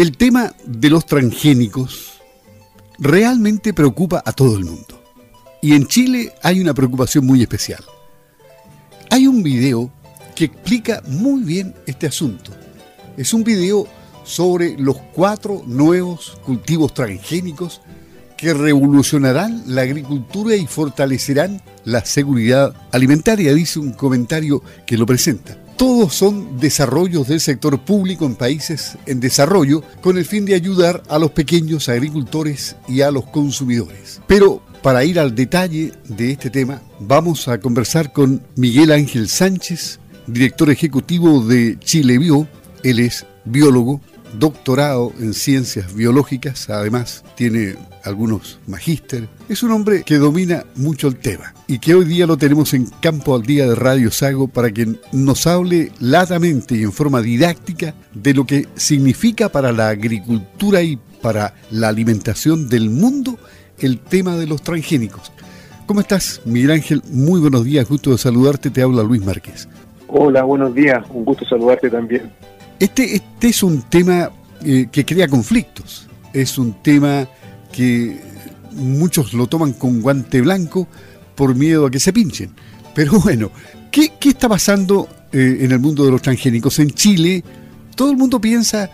El tema de los transgénicos realmente preocupa a todo el mundo. Y en Chile hay una preocupación muy especial. Hay un video que explica muy bien este asunto. Es un video sobre los cuatro nuevos cultivos transgénicos que revolucionarán la agricultura y fortalecerán la seguridad alimentaria, dice un comentario que lo presenta. Todos son desarrollos del sector público en países en desarrollo con el fin de ayudar a los pequeños agricultores y a los consumidores. Pero para ir al detalle de este tema, vamos a conversar con Miguel Ángel Sánchez, director ejecutivo de Chile Bio. Él es biólogo, doctorado en ciencias biológicas, además tiene algunos magíster. Es un hombre que domina mucho el tema y que hoy día lo tenemos en Campo al Día de Radio Sago para que nos hable latamente y en forma didáctica de lo que significa para la agricultura y para la alimentación del mundo el tema de los transgénicos. ¿Cómo estás, Miguel Ángel? Muy buenos días, gusto de saludarte, te habla Luis Márquez. Hola, buenos días, un gusto saludarte también. Este, este es un tema eh, que crea conflictos, es un tema que muchos lo toman con guante blanco por miedo a que se pinchen. Pero bueno, ¿qué, está pasando eh, en el mundo de los transgénicos? En Chile, todo el mundo piensa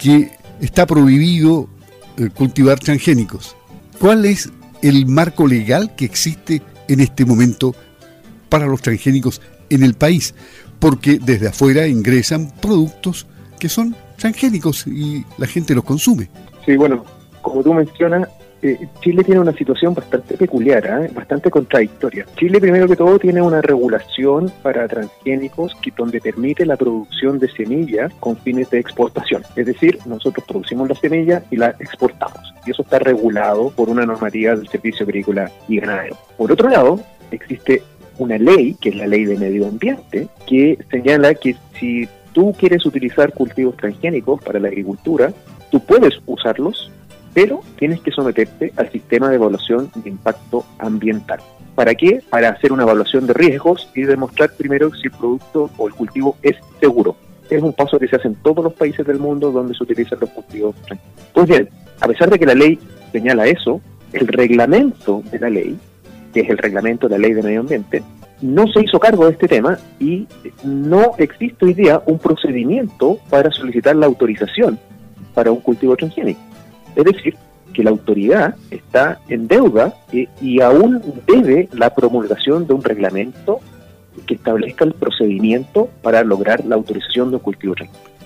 que está prohibido eh, cultivar transgénicos. ¿Cuál es el marco legal que existe en este momento para los transgénicos en el país? Porque desde afuera ingresan productos que son transgénicos y la gente los consume. Sí, bueno, como tú mencionas, eh, Chile tiene una situación bastante peculiar, ¿eh? bastante contradictoria. Chile, primero que todo, tiene una regulación para transgénicos que, donde permite la producción de semillas con fines de exportación. Es decir, nosotros producimos la semilla y la exportamos. Y eso está regulado por una normativa del Servicio Agrícola y Ganadero. Por otro lado, existe una ley, que es la ley de medio ambiente, que señala que si tú quieres utilizar cultivos transgénicos para la agricultura, tú puedes usarlos pero tienes que someterte al sistema de evaluación de impacto ambiental. ¿Para qué? Para hacer una evaluación de riesgos y demostrar primero si el producto o el cultivo es seguro. Es un paso que se hace en todos los países del mundo donde se utilizan los cultivos. Pues bien, a pesar de que la ley señala eso, el reglamento de la ley, que es el reglamento de la ley de medio ambiente, no se hizo cargo de este tema y no existe hoy día un procedimiento para solicitar la autorización para un cultivo transgénico. Es decir, que la autoridad está en deuda y, aún debe la promulgación de un reglamento que establezca el procedimiento para lograr la autorización de un cultivo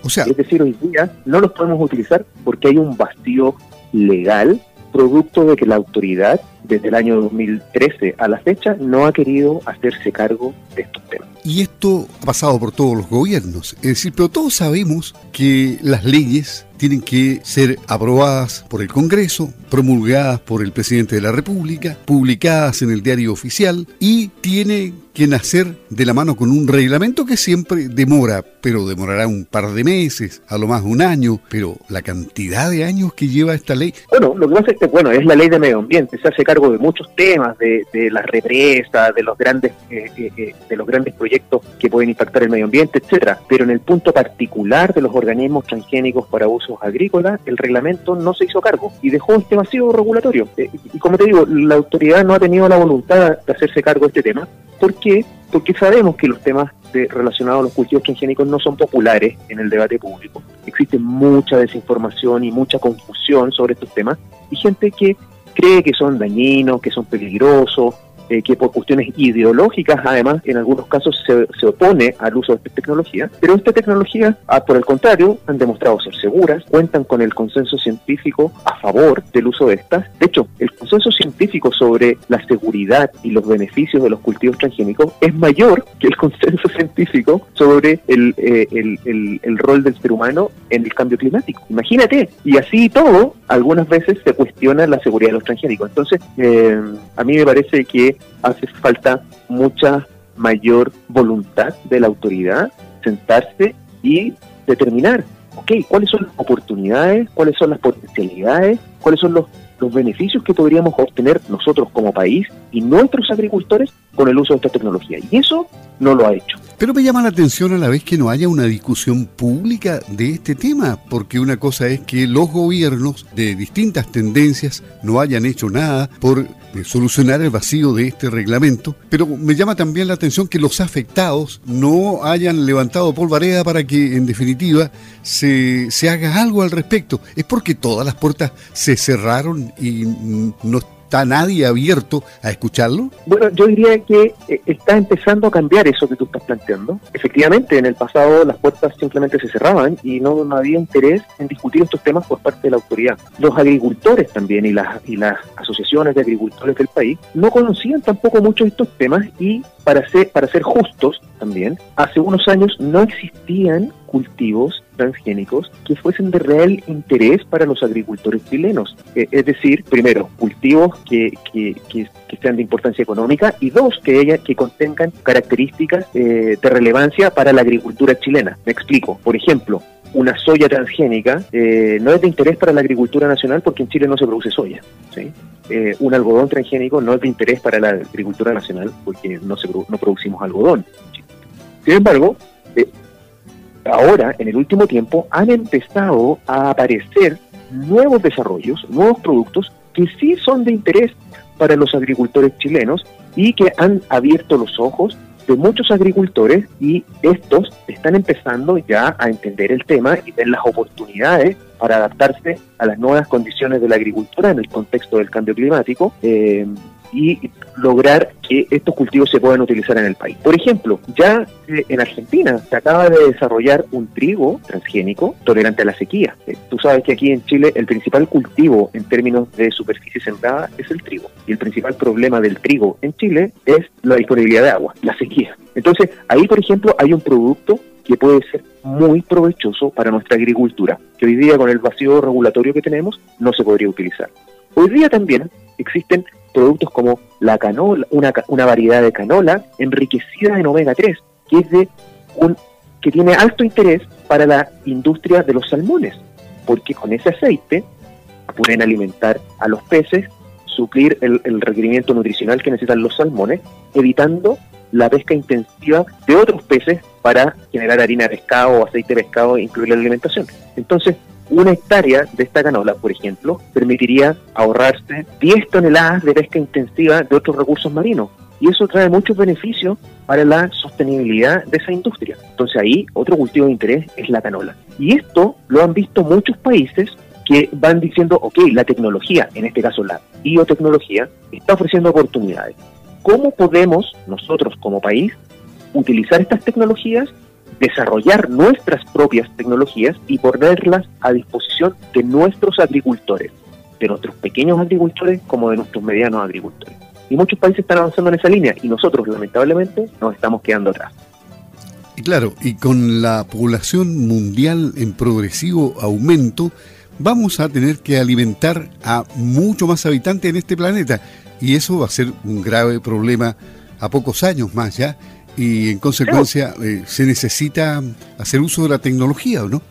O sea, es decir, hoy día no los podemos utilizar porque hay un vacío legal producto de que la autoridad desde el año 2013 a la fecha no ha querido hacerse cargo de estos temas. Y esto ha pasado por todos los gobiernos, es decir, pero todos sabemos que las leyes tienen que ser aprobadas por el Congreso, promulgadas por el presidente de la República, publicadas en el diario oficial y tiene que nacer de la mano con un reglamento que siempre demora, pero demorará un par de meses, a lo más un año, pero la cantidad de años que lleva esta ley. Bueno, lo que pasa es que, bueno, es la ley de medio ambiente, se hace cargo de muchos temas, de, de las represas, de los grandes, eh, eh, eh, de los grandes proyectos que pueden impactar el medio ambiente, etcétera. Pero en el punto particular de los organismos transgénicos para uso agrícolas, el reglamento no se hizo cargo y dejó este vacío regulatorio. Eh, y como te digo, la autoridad no ha tenido la voluntad de hacerse cargo de este tema. ¿Por qué? Porque sabemos que los temas relacionados a los cultivos transgénicos no son populares en el debate público. Existe mucha desinformación y mucha confusión sobre estos temas y gente que cree que son dañinos, que son peligrosos, eh, que por cuestiones ideológicas, además, en algunos casos se, se, opone al uso de esta tecnología, pero esta tecnología, ah, por el contrario, han demostrado ser seguras, cuentan con el consenso científico a favor del uso de estas. De hecho, el consenso científico sobre la seguridad y los beneficios de los cultivos transgénicos es mayor que el consenso científico sobre el, eh, el, el, el rol del ser humano en el cambio climático. Imagínate, y así todo, algunas veces se cuestiona la seguridad de los transgénicos. Entonces, eh, a mí me parece que hace falta mucha mayor voluntad de la autoridad, sentarse y determinar, ok, cuáles son las oportunidades, cuáles son las potencialidades, cuáles son los, los beneficios que podríamos obtener nosotros como país y nuestros agricultores con el uso de esta tecnología. Y eso no lo ha hecho. Pero me llama la atención a la vez que no haya una discusión pública de este tema, porque una cosa es que los gobiernos de distintas tendencias no hayan hecho nada por eh, solucionar el vacío de este reglamento, pero me llama también la atención que los afectados no hayan levantado polvareda para que en definitiva se, se haga algo al respecto. Es porque todas las puertas se cerraron y no ¿Está nadie abierto a escucharlo? Bueno, yo diría que eh, está empezando a cambiar eso que tú estás planteando. Efectivamente, en el pasado las puertas simplemente se cerraban y no, había interés en discutir estos temas por parte de la autoridad. Los agricultores también y las, y las asociaciones de agricultores del país no conocían tampoco mucho estos temas y para ser, para ser justos también, hace unos años no existían cultivos transgénicos que fuesen de real interés para los agricultores chilenos. Eh, es decir, primero, cultivos que, que, que, sean de importancia económica y dos, que, ella, que contengan características eh, de relevancia para la agricultura chilena. Me explico. Por ejemplo, una soya transgénica eh, no es de interés para la agricultura nacional porque en Chile no se produce soya. ¿sí? un algodón transgénico no es de interés para la agricultura nacional porque no, se, no producimos algodón. Sin embargo, ahora, en el último tiempo, han empezado a aparecer nuevos desarrollos, nuevos productos que sí son de interés para los agricultores chilenos y que han abierto los ojos de muchos agricultores y estos están empezando ya a entender el tema y ver las oportunidades para adaptarse a las nuevas condiciones de la agricultura en el contexto del cambio climático. Eh, y lograr que estos cultivos se puedan utilizar en el país. Por ejemplo, ya eh, en Argentina se acaba de desarrollar un trigo transgénico tolerante a la sequía. Eh, tú sabes que aquí en Chile el principal cultivo en términos de superficie sembrada es el trigo. Y el principal problema del trigo en Chile es la disponibilidad de agua, la sequía. Entonces, ahí, por ejemplo, hay un producto que puede ser muy provechoso para nuestra agricultura, que hoy día con el vacío regulatorio que tenemos no se podría utilizar. Hoy día también existen productos como la canola, una, una variedad de canola enriquecida en omega 3, que es de un que tiene alto interés para la industria de los salmones, porque con ese aceite pueden alimentar a los peces, suplir el, el requerimiento nutricional que necesitan los salmones, evitando la pesca intensiva de otros peces para generar harina de pescado o aceite de pescado e incluir la alimentación. Entonces, una hectárea de esta canola, por ejemplo, permitiría ahorrarse 10 toneladas de pesca intensiva de otros recursos marinos. Y eso trae muchos beneficios para la sostenibilidad de esa industria. Entonces ahí otro cultivo de interés es la canola. Y esto lo han visto muchos países que van diciendo, ok, la tecnología, en este caso la biotecnología, está ofreciendo oportunidades. ¿Cómo podemos nosotros como país utilizar estas tecnologías desarrollar nuestras propias tecnologías y ponerlas a disposición de nuestros agricultores, de nuestros pequeños agricultores como de nuestros medianos agricultores. Y muchos países están avanzando en esa línea y nosotros lamentablemente nos estamos quedando atrás. Y claro, y con la población mundial en progresivo aumento, vamos a tener que alimentar a mucho más habitantes en este planeta. Y eso va a ser un grave problema a pocos años más ya y en consecuencia eh, se necesita hacer uso de la tecnología, ¿no?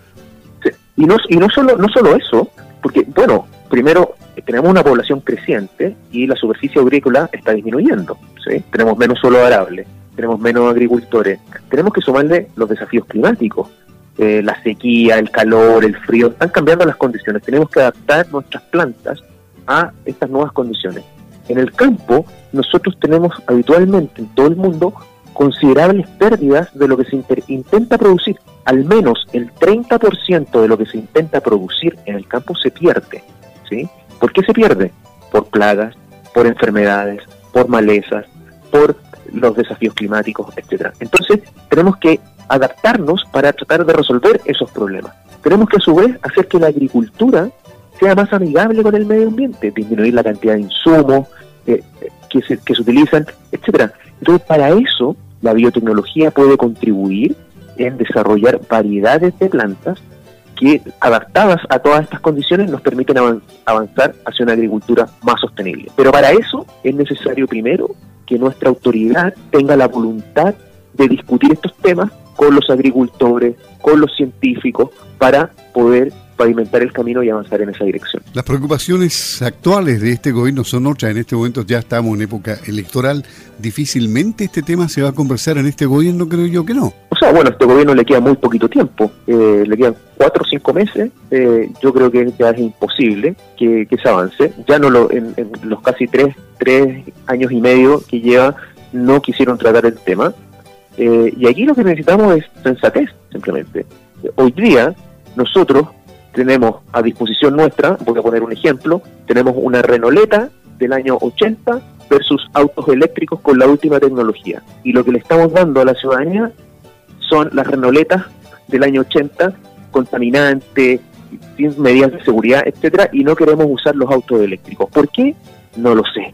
Sí. Y no y no solo no solo eso, porque bueno, primero tenemos una población creciente y la superficie agrícola está disminuyendo, ¿sí? Tenemos menos suelo arable, tenemos menos agricultores, tenemos que sumarle los desafíos climáticos. Eh, la sequía, el calor, el frío, están cambiando las condiciones. Tenemos que adaptar nuestras plantas a estas nuevas condiciones. En el campo, nosotros tenemos habitualmente en todo el mundo considerables pérdidas de lo que se intenta producir. Al menos el 30% de lo que se intenta producir en el campo se pierde. ¿sí? ¿Por qué se pierde? Por plagas, por enfermedades, por malezas, por los desafíos climáticos, etcétera. Entonces, tenemos que adaptarnos para tratar de resolver esos problemas. Tenemos que a su vez hacer que la agricultura sea más amigable con el medio ambiente, disminuir la cantidad de insumos eh, que, se, que se utilizan, etcétera. Entonces, para eso, la biotecnología puede contribuir en desarrollar variedades de plantas que, adaptadas a todas estas condiciones, nos permiten avanzar hacia una agricultura más sostenible. Pero para eso es necesario primero que nuestra autoridad tenga la voluntad de discutir estos temas con los agricultores, con los científicos, para poder pavimentar el camino y avanzar en esa dirección. Las preocupaciones actuales de este gobierno son otras. En este momento ya estamos en época electoral. Difícilmente este tema se va a conversar en este gobierno, creo yo que no. O sea, bueno, a este gobierno le queda muy poquito tiempo. Eh, le quedan cuatro o cinco meses. Eh, yo creo que ya es imposible que, se avance. Ya no lo, en, los casi tres, tres años y medio que lleva, no quisieron tratar el tema. Eh, y aquí lo que necesitamos es sensatez, simplemente. Hoy día nosotros tenemos a disposición nuestra, voy a poner un ejemplo, tenemos una Renoleta del año 80 versus autos eléctricos con la última tecnología. Y lo que le estamos dando a la ciudadanía son las Renoletas del año 80, contaminantes, sin medidas de seguridad, etcétera, y no queremos usar los autos eléctricos. ¿Por qué? No lo sé.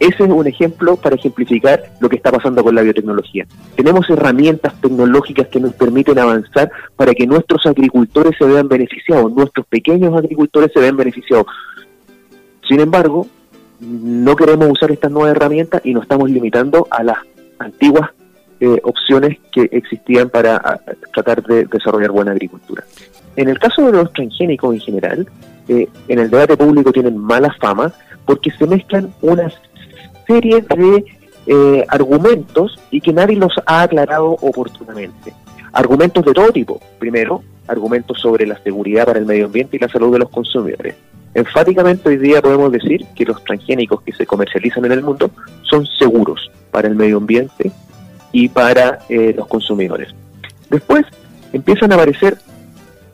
Ese es un ejemplo para ejemplificar lo que está pasando con la biotecnología. Tenemos herramientas tecnológicas que nos permiten avanzar para que nuestros agricultores se vean beneficiados, nuestros pequeños agricultores se vean beneficiados. Sin embargo, no queremos usar estas nuevas herramientas y nos estamos limitando a las antiguas eh, opciones que existían para tratar de desarrollar buena agricultura. En el caso de los transgénicos en general, eh, en el debate público tienen mala fama porque se mezclan unas serie de eh, argumentos y que nadie los ha aclarado oportunamente. Argumentos de todo tipo. Primero, argumentos sobre la seguridad para el medio ambiente y la salud de los consumidores. Enfáticamente hoy día podemos decir que los transgénicos que se comercializan en el mundo son seguros para el medio ambiente y para eh, los consumidores. Después empiezan a aparecer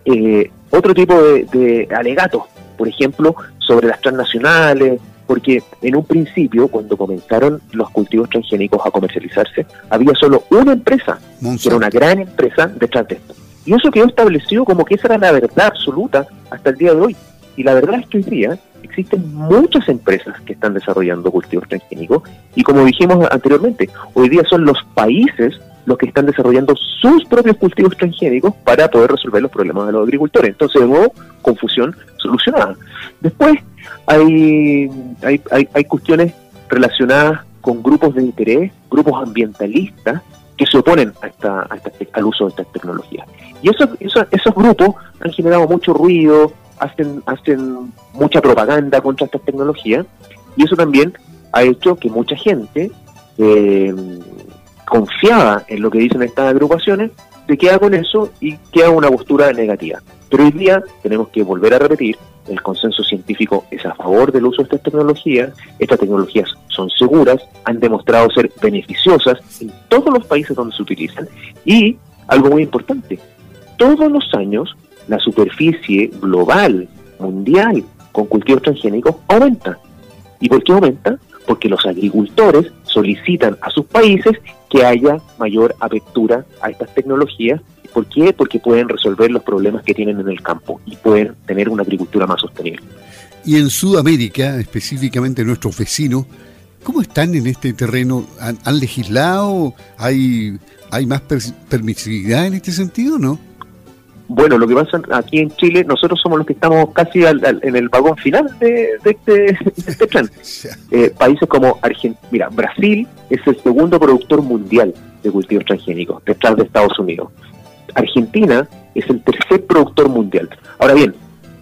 eh, otro tipo de, de alegatos, por ejemplo, sobre las transnacionales, porque en un principio, cuando comenzaron los cultivos transgénicos a comercializarse, había solo una empresa, que era una gran empresa detrás de esto. Y eso quedó establecido como que esa era la verdad absoluta hasta el día de hoy. Y la verdad es que hoy día existen muchas empresas que están desarrollando cultivos transgénicos y como dijimos anteriormente, hoy día son los países los que están desarrollando sus propios cultivos transgénicos para poder resolver los problemas de los agricultores. Entonces, de nuevo, confusión solucionada. Después, hay, hay, hay, cuestiones relacionadas con grupos de interés, grupos ambientalistas, que se oponen a esta, al uso de estas tecnologías. Y esos, esos, grupos han generado mucho ruido, hacen, hacen mucha propaganda contra estas tecnologías, y eso también ha hecho que mucha gente eh, confiada en lo que dicen estas agrupaciones se queda con eso y queda una postura negativa. Pero hoy día tenemos que volver a repetir el consenso científico es a favor del uso de estas tecnologías, estas tecnologías son seguras, han demostrado ser beneficiosas en todos los países donde se utilizan y, algo muy importante, todos los años la superficie global, mundial, con cultivos transgénicos aumenta. ¿Y por qué aumenta? Porque los agricultores solicitan a sus países que haya mayor apertura a estas tecnologías ¿Por qué? Porque pueden resolver los problemas que tienen en el campo y pueden tener una agricultura más sostenible. Y en Sudamérica, específicamente nuestros vecinos, ¿cómo están en este terreno? ¿Han, legislado? ¿Hay, ¿Hay más permisividad en este sentido no? Bueno, lo que pasa aquí en Chile, nosotros somos los que estamos casi en el vagón final de, este, este tren. Eh, países como Argentina, mira, Brasil es el segundo productor mundial de cultivos transgénicos, detrás de Estados Unidos. Argentina es el tercer productor mundial. Ahora bien,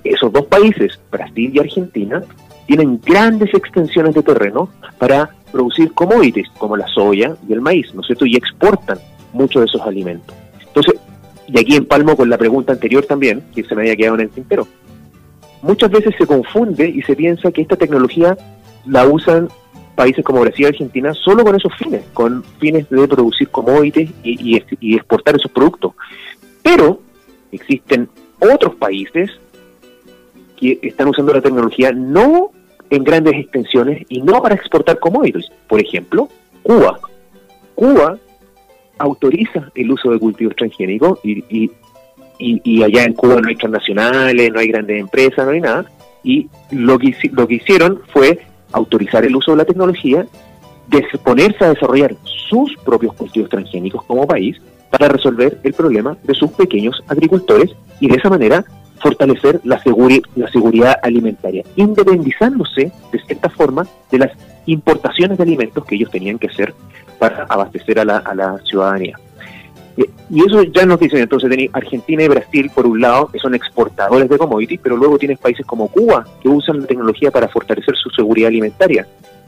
esos dos países, Brasil y Argentina, tienen grandes extensiones de terreno para producir commodities como la soya y el maíz, ¿no es cierto? Y exportan muchos de esos alimentos. Entonces, y aquí empalmo con la pregunta anterior también, que se me había quedado en el tintero. Muchas veces se confunde y se piensa que esta tecnología la usan países como Brasil y Argentina solo con esos fines, con fines de producir commodities y, exportar esos productos. Pero existen otros países que están usando la tecnología no en grandes extensiones y no para exportar commodities. Por ejemplo, Cuba. Cuba autoriza el uso de cultivos transgénicos y, y, y, allá en Cuba no hay transnacionales, no hay grandes empresas, no hay nada. Y lo que, lo que hicieron fue autorizar el uso de la tecnología, ponerse a desarrollar sus propios cultivos transgénicos como país para resolver el problema de sus pequeños agricultores y de esa manera fortalecer la, la seguridad alimentaria, independizándose de cierta forma de las importaciones de alimentos que ellos tenían que hacer para abastecer a la, a la ciudadanía. Y eso ya nos dicen, entonces tenés Argentina y Brasil por un lado, que son exportadores de commodities, pero luego tienes países como Cuba, que usan la tecnología para fortalecer su seguridad alimentaria.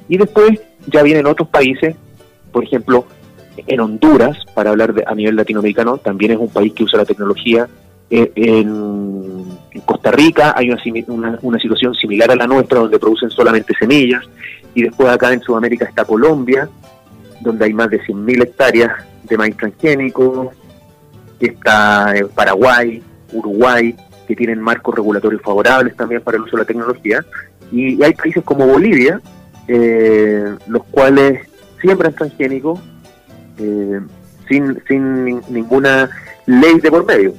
Y después ya vienen otros países, por ejemplo, en Honduras, para hablar de, a nivel latinoamericano, también es un país que usa la tecnología. Eh, en, Costa Rica hay una, una, situación similar a la nuestra, donde producen solamente semillas. Y después acá en Sudamérica está Colombia, donde hay más de 100.000 hectáreas de maíz transgénico. Está Paraguay, Uruguay, que tienen marcos regulatorios favorables también para el uso de la tecnología. Y, hay países como Bolivia, eh, los cuales siembran transgénicos eh, sin, sin ninguna ley de por medio.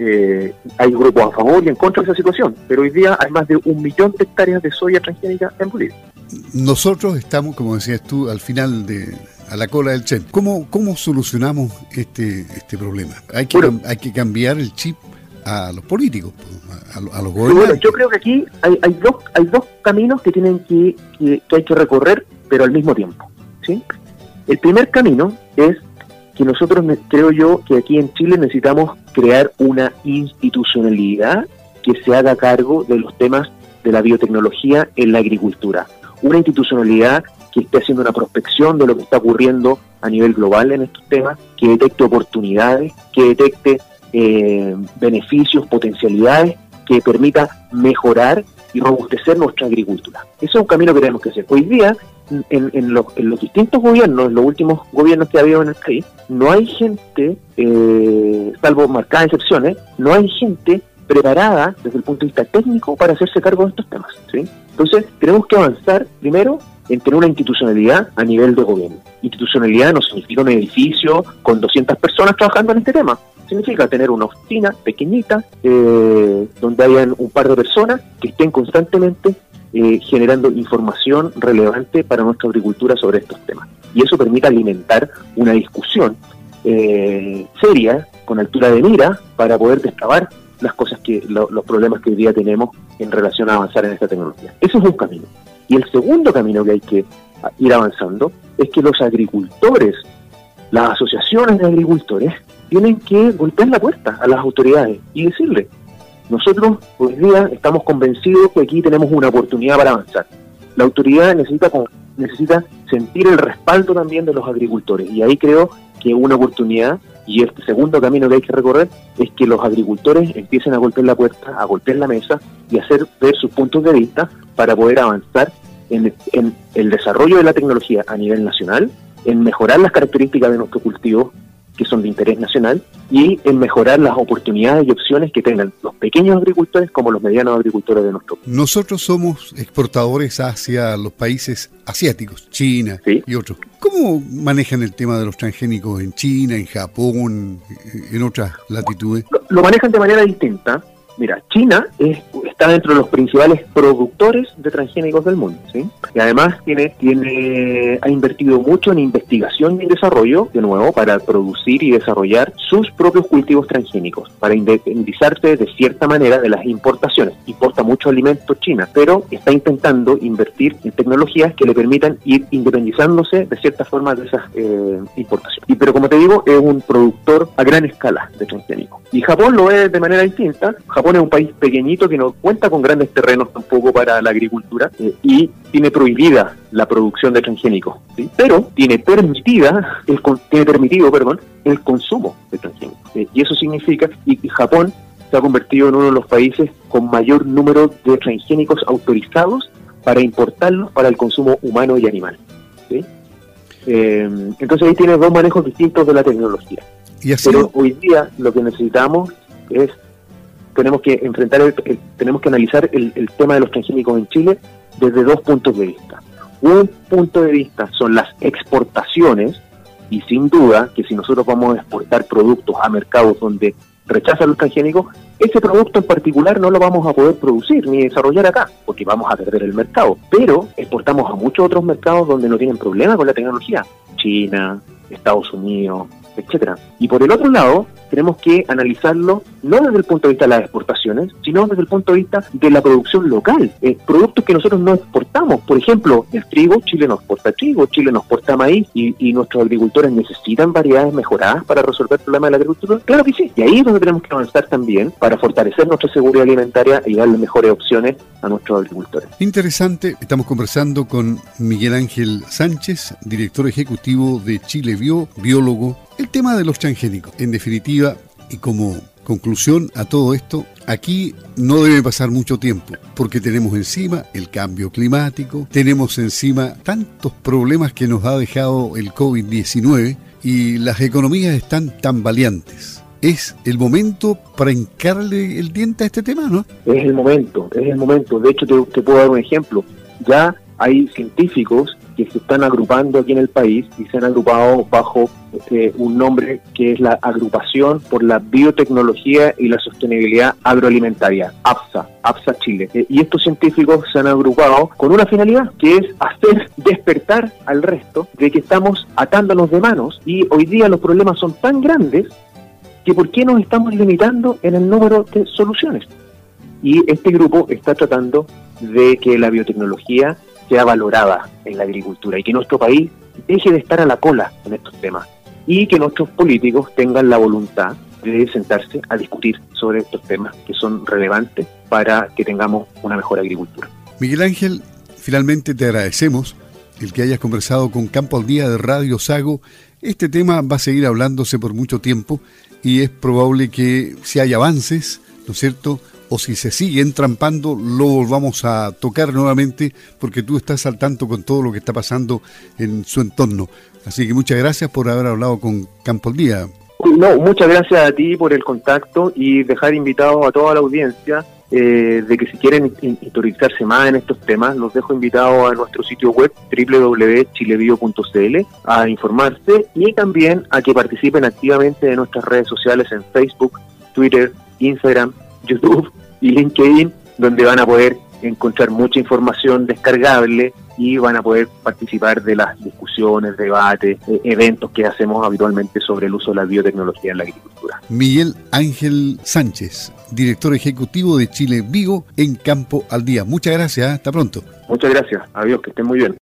Eh, hay grupos a favor y en contra de esa situación, pero hoy día hay más de un millón de hectáreas de soya transgénica en Bolivia. Nosotros estamos, como decías tú, al final de a la cola del chip. ¿Cómo, cómo solucionamos este, este problema? Hay que, hay que cambiar el chip a los políticos, a, los gobernantes. yo creo que aquí hay, hay, dos, hay dos caminos que tienen que, que, que hay que recorrer, pero al mismo tiempo. ¿sí? El primer camino es que nosotros, creo yo, que aquí en Chile necesitamos crear una institucionalidad que se haga cargo de los temas de la biotecnología en la agricultura. Una institucionalidad que esté haciendo una prospección de lo que está ocurriendo a nivel global en estos temas, que detecte oportunidades, que detecte eh, beneficios, potencialidades, que permita mejorar y robustecer nuestra agricultura. Ese es un camino que tenemos que hacer. Hoy día en, los, distintos gobiernos, en los últimos gobiernos que ha habido en el país, no hay gente, eh, salvo marcadas excepciones, no hay gente preparada desde el punto de vista técnico para hacerse cargo de estos temas. Entonces, tenemos que avanzar primero en tener una institucionalidad a nivel de gobierno. Institucionalidad no significa un edificio con 200 personas trabajando en este tema. Significa tener una oficina pequeñita eh, donde hayan un par de personas que estén constantemente eh, generando información relevante para nuestra agricultura sobre estos temas. Y eso permite alimentar una discusión eh, seria, con altura de mira, para poder destrabar las cosas que, los problemas que hoy día tenemos en relación a avanzar en esta tecnología. Eso es un camino. Y el segundo camino que hay que ir avanzando es que los agricultores, las asociaciones de agricultores, tienen que golpear la puerta a las autoridades y decirle, nosotros hoy día estamos convencidos que aquí tenemos una oportunidad para avanzar. La autoridad necesita, necesita sentir el respaldo también de los agricultores y ahí creo que una oportunidad y este segundo camino que hay que recorrer es que los agricultores empiecen a golpear la puerta, a golpear la mesa y hacer ver sus puntos de vista para poder avanzar en, en el desarrollo de la tecnología a nivel nacional, en mejorar las características de nuestro cultivo que son de interés nacional y en mejorar las oportunidades y opciones que tengan los pequeños agricultores como los medianos agricultores de nuestro país. Nosotros somos exportadores hacia los países asiáticos, China y otros. ¿Cómo manejan el tema de los transgénicos en China, en Japón, en otras latitudes? lo manejan de manera distinta. Mira, China está dentro de los principales productores de transgénicos del mundo, ¿sí? Y además tiene, tiene, ha invertido mucho en investigación y desarrollo, de nuevo, para producir y desarrollar sus propios cultivos transgénicos, para independizarse de cierta manera de las importaciones. Importa mucho alimento China, pero está intentando invertir en tecnologías que le permitan ir independizándose de cierta forma de esas eh, importaciones. Y pero como te digo, es un productor a gran escala de transgénicos. Y Japón lo es de manera distinta. Japón es un país pequeñito que no cuenta con grandes terrenos tampoco para la agricultura eh, y tiene prohibida la producción de transgénicos, pero tiene permitida el tiene permitido, perdón, el consumo de transgénicos. Eh, y eso significa y Japón se ha convertido en uno de los países con mayor número de transgénicos autorizados para importarlos para el consumo humano y animal. Eh, entonces ahí tienes dos manejos distintos de la tecnología. ¿Y Pero hoy día lo que necesitamos es tenemos que enfrentar, el, tenemos que analizar el, tema de los transgénicos en Chile desde dos puntos de vista. Un punto de vista son las exportaciones, y sin duda que si nosotros vamos a exportar productos a mercados donde rechazan los transgénicos, ese producto en particular no lo vamos a poder producir ni desarrollar acá, porque vamos a perder el mercado. Pero exportamos a muchos otros mercados donde no tienen problema con la tecnología. China, Estados Unidos, etcétera. Y por el otro lado, tenemos que analizarlo no desde el punto de vista de las exportaciones, sino desde el punto de vista de la producción local. Eh, productos que nosotros no exportamos, por ejemplo, el trigo, Chile no exporta trigo, Chile no exporta maíz y, y nuestros agricultores necesitan variedades mejoradas para resolver el problema de la agricultura. Claro que sí. Y ahí es donde tenemos que avanzar también para fortalecer nuestra seguridad alimentaria y darle mejores opciones a nuestros agricultores. Interesante, estamos conversando con Miguel Ángel Sánchez, director ejecutivo de Chile Bio, biólogo el tema de los transgénicos, en definitiva, y como conclusión a todo esto, aquí no debe pasar mucho tiempo, porque tenemos encima el cambio climático, tenemos encima tantos problemas que nos ha dejado el COVID-19 y las economías están tan valientes. Es el momento para hincarle el diente a este tema, ¿no? Es el momento, es el momento. De hecho, te, te puedo dar un ejemplo. Ya hay científicos que se están agrupando aquí en el país y se han agrupado bajo eh, un nombre que es la Agrupación por la Biotecnología y la Sostenibilidad Agroalimentaria, APSA, APSA Chile. Eh, y estos científicos se han agrupado con una finalidad, que es hacer despertar al resto de que estamos atándonos de manos y hoy día los problemas son tan grandes que por qué nos estamos limitando en el número de soluciones. Y este grupo está tratando de que la biotecnología sea valorada en la agricultura y que nuestro país deje de estar a la cola en estos temas y que nuestros políticos tengan la voluntad de sentarse a discutir sobre estos temas que son relevantes para que tengamos una mejor agricultura. Miguel Ángel, finalmente te agradecemos el que hayas conversado con Campo al Día de Radio Sago. Este tema va a seguir hablándose por mucho tiempo y es probable que si hay avances, ¿no es cierto?, o si se sigue entrampando, lo volvamos a tocar nuevamente porque tú estás al tanto con todo lo que está pasando en su entorno. Así que muchas gracias por haber hablado con Campo Día. No, muchas gracias a ti por el contacto y dejar invitado a toda la audiencia eh, de que si quieren historizarse más en estos temas, los dejo invitados a nuestro sitio web www.chilebio.cl a informarse y también a que participen activamente de nuestras redes sociales en Facebook, Twitter, Instagram, YouTube y LinkedIn, donde van a poder encontrar mucha información descargable y van a poder participar de las discusiones, debates, eh, eventos que hacemos habitualmente sobre el uso de la biotecnología en la agricultura. Miguel Ángel Sánchez, director ejecutivo de Chile Vigo en Campo al Día. Muchas gracias, hasta pronto. Muchas gracias, adiós, que estén muy bien.